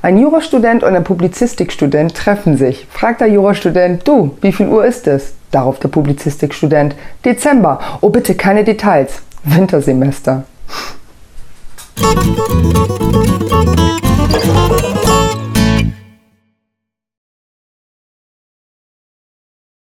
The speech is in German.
Ein Jurastudent und ein Publizistikstudent treffen sich. Fragt der Jurastudent, du, wie viel Uhr ist es? Darauf der Publizistikstudent, Dezember. Oh bitte, keine Details. Wintersemester.